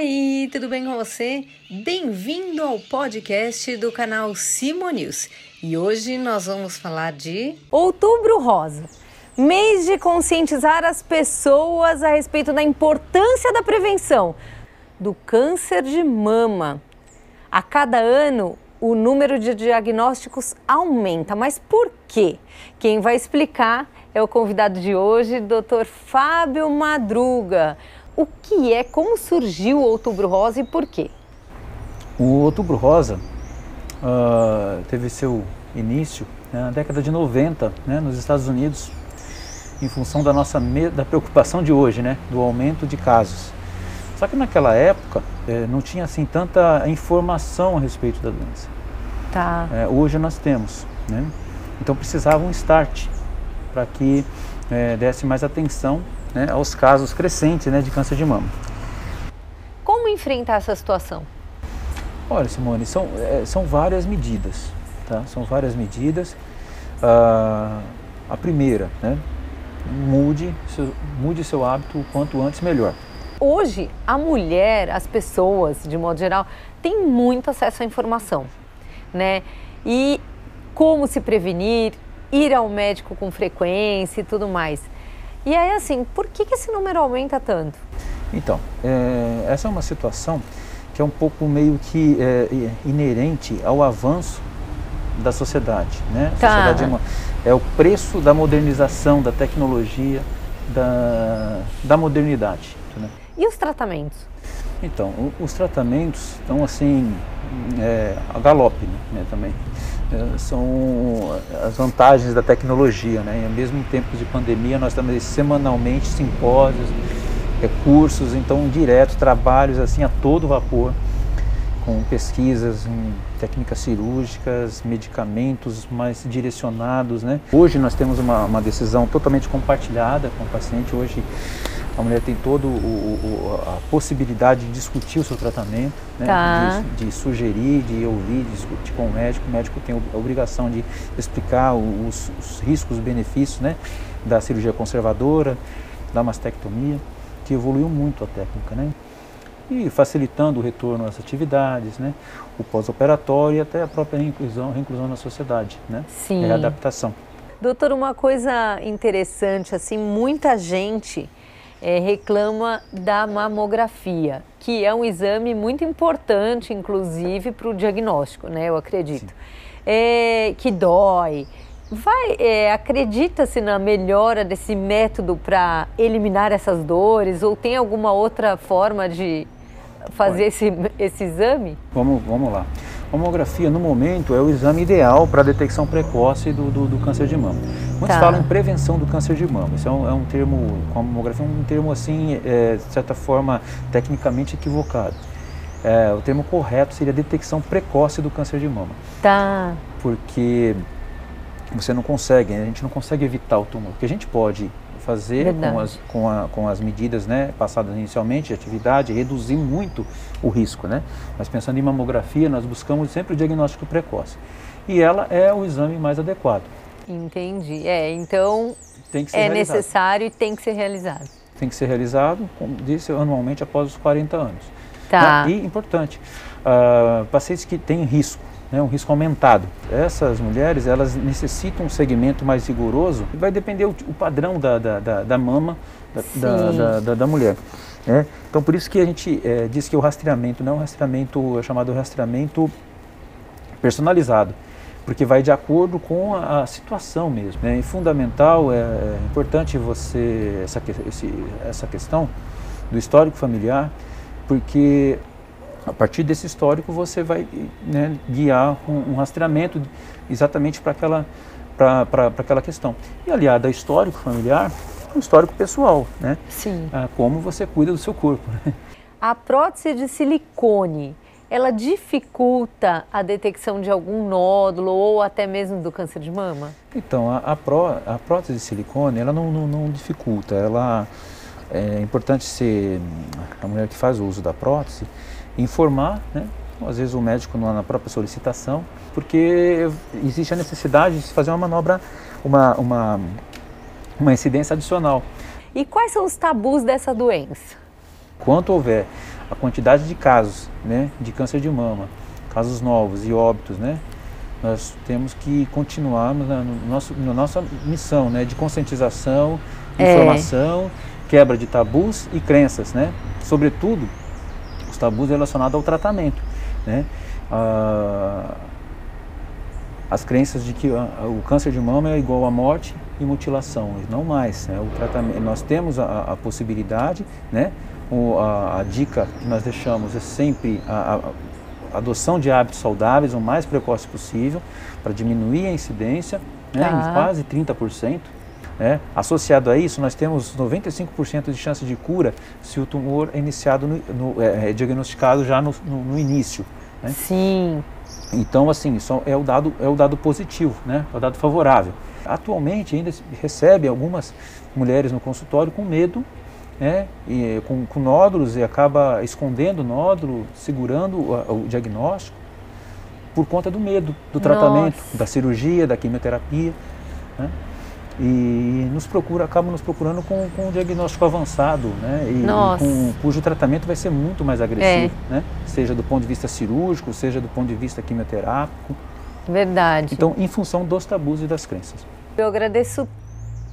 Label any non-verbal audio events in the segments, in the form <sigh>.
Oi, tudo bem com você? Bem-vindo ao podcast do canal Simo News. E hoje nós vamos falar de Outubro Rosa. Mês de conscientizar as pessoas a respeito da importância da prevenção do câncer de mama. A cada ano, o número de diagnósticos aumenta, mas por quê? Quem vai explicar é o convidado de hoje, Dr. Fábio Madruga. O que é, como surgiu o Outubro Rosa e por quê? O Outubro Rosa uh, teve seu início né, na década de 90, né, nos Estados Unidos, em função da nossa da preocupação de hoje, né, do aumento de casos. Só que naquela época eh, não tinha assim tanta informação a respeito da doença. Tá. Eh, hoje nós temos, né? Então precisava um start para que eh, desse mais atenção né, aos casos crescentes né, de câncer de mama. Como enfrentar essa situação? Olha, Simone, são, é, são várias medidas, tá? São várias medidas. Ah, a primeira, né, mude seu, mude seu hábito o quanto antes melhor. Hoje, a mulher, as pessoas, de modo geral, têm muito acesso à informação, né? E como se prevenir, ir ao médico com frequência e tudo mais. E aí, assim, por que, que esse número aumenta tanto? Então, é, essa é uma situação que é um pouco meio que é, inerente ao avanço da sociedade. Né? A tá. sociedade é, uma, é, o preço da modernização, da tecnologia, da, da modernidade. Né? E os tratamentos? Então, os tratamentos estão assim, é, a galope né, também. É, são as vantagens da tecnologia, né? E mesmo em tempos de pandemia nós temos semanalmente simpósios, recursos, então direto trabalhos assim a todo vapor com pesquisas em técnicas cirúrgicas, medicamentos mais direcionados, né? Hoje nós temos uma, uma decisão totalmente compartilhada com o paciente. Hoje a mulher tem toda a possibilidade de discutir o seu tratamento, né? tá. de, de, sugerir, de ouvir, de discutir com o médico. O médico tem a obrigação de explicar os, os riscos, os benefícios né? da cirurgia conservadora, da mastectomia, que evoluiu muito a técnica. Né? E facilitando o retorno às atividades, né? o pós-operatório e até a própria reinclusão, reinclusão na sociedade, né? Sim. É a adaptação. Doutor, uma coisa interessante, assim, muita gente é, reclama da mamografia, que é um exame muito importante, inclusive, para o diagnóstico, né? Eu acredito. É, que dói. Vai, é, acredita-se na melhora desse método para eliminar essas dores ou tem alguma outra forma de fazer esse, esse exame? Vamos, vamos lá. Mamografia, no momento, é o exame ideal para a detecção precoce do, do, do, câncer de mama. Muitos Tá. falam em prevenção do câncer de mama. Isso é um, é um termo, com a mamografia, é um termo assim, é, de certa forma, tecnicamente equivocado. É, o termo correto seria detecção precoce do câncer de mama. Tá. Porque você não consegue, a gente não consegue evitar o tumor. O que a gente pode fazer Verdade. com as, com, a, com as medidas né, passadas inicialmente de atividade, reduzir muito o risco. Né? Mas pensando em mamografia, nós buscamos sempre o diagnóstico precoce. E ela é o exame mais adequado. Entendi. É, então Tem que ser é realizado. necessário e tem que ser realizado. Tem que ser realizado, como disse, anualmente após os 40 anos. Tá. Né? E, importante, ah, pacientes que têm risco, né, um risco aumentado. Essas mulheres, elas necessitam um segmento mais rigoroso e vai depender o, o padrão da, da, da, da mama da, da, da, da- mulher. né? Então, por isso que a gente eh, diz que o rastreamento não é um rastreamento, é chamado rastreamento personalizado, porque vai de acordo com a, a situação mesmo. Né? E fundamental, é, é importante você, essa, esse, essa questão do histórico familiar, porque a partir desse histórico você vai né, guiar um, um rastreamento exatamente para aquela, pra- pra- pra aquela questão. E aliado ao histórico familiar, um histórico pessoal, né? Sim. Ah, como você cuida do seu corpo. né? A prótese de silicone, ela dificulta a detecção de algum nódulo ou até mesmo do câncer de mama? Então, a, a, pró- a prótese de silicone, ela não, não, não dificulta, ela é importante ser a mulher que faz o uso da prótese informar, né? Às vezes o médico na na própria solicitação, porque existe a necessidade de se fazer uma manobra, uma, uma, uma incidência adicional. E quais são os tabus dessa doença? Quanto houver a quantidade de casos né, de câncer de mama, casos novos e óbitos, né, nós temos que continuar na, no nosso, na nossa missão né, de conscientização, é. informação, quebra de tabus e crenças, né? Sobretudo, os tabus relacionados ao tratamento, né? Ah, as crenças de que o câncer de mama é igual a morte e mutilação, não mais. Né? O tratamento, nós temos a, a possibilidade, né? O, a, a, dica que nós deixamos é sempre a, a, adoção de hábitos saudáveis o mais precoce possível para diminuir a incidência né? em tá. quase 30%. Né? Associado a isso, nós temos 95% de chance de cura se o tumor é iniciado no, no, é, é diagnosticado já no, no, no início. Né? Sim. Então, assim, isso é o dado, é o dado positivo, né? é o dado favorável. Atualmente, ainda recebe algumas mulheres no consultório com medo, né? e, com, com nódulos, e acaba escondendo o nódulo, segurando o, o diagnóstico, por conta do medo do tratamento, Nossa. da cirurgia, da quimioterapia. Né? e nos procura, acabam nos procurando com, com um diagnóstico avançado, né? E, e com, cujo tratamento vai ser muito mais agressivo, é. né? Seja do ponto de vista cirúrgico, seja do ponto de vista quimioterápico. Verdade. Então, em função dos tabus e das crenças. Eu agradeço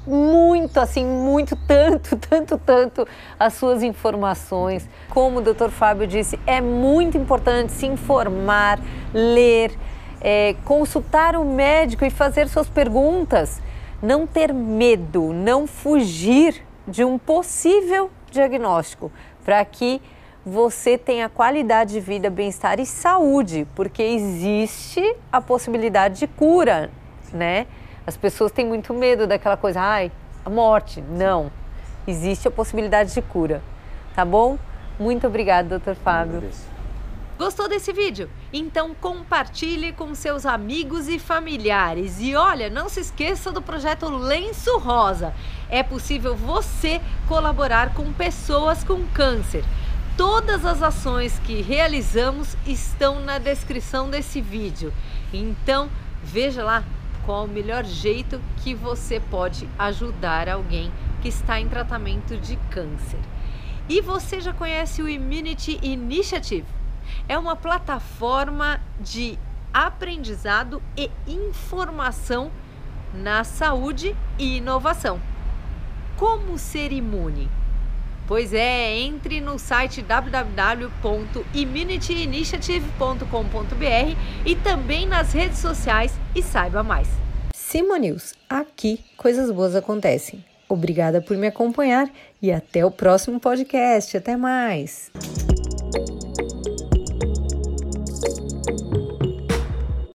muito, assim, muito, <laughs> tanto, tanto, tanto as suas informações. Como o Dr. Fábio disse, é muito importante se informar, ler, é, consultar o médico e fazer suas perguntas não ter medo, não fugir de um possível diagnóstico, para que você tenha qualidade de vida, bem-estar e saúde, porque existe a possibilidade de cura, né? As pessoas têm muito medo daquela coisa, ai, a morte. Não. Existe a possibilidade de cura. Tá bom? Muito obrigada, doutor Fábio. Gostou desse vídeo? Então compartilhe com seus amigos e familiares. E olha, não se esqueça do projeto Lenço Rosa. É possível você colaborar com pessoas com câncer. Todas as ações que realizamos estão na descrição desse vídeo. Então, veja lá qual o melhor jeito que você pode ajudar alguém que está em tratamento de câncer. E você já conhece o Immunity Initiative? é uma plataforma de aprendizado e informação na saúde e inovação. Como ser imune? Pois é, entre no site www.immunityinitiative.com.br e também nas redes sociais e saiba mais. Simo News, aqui coisas boas acontecem. Obrigada por me acompanhar e até o próximo podcast. Até mais!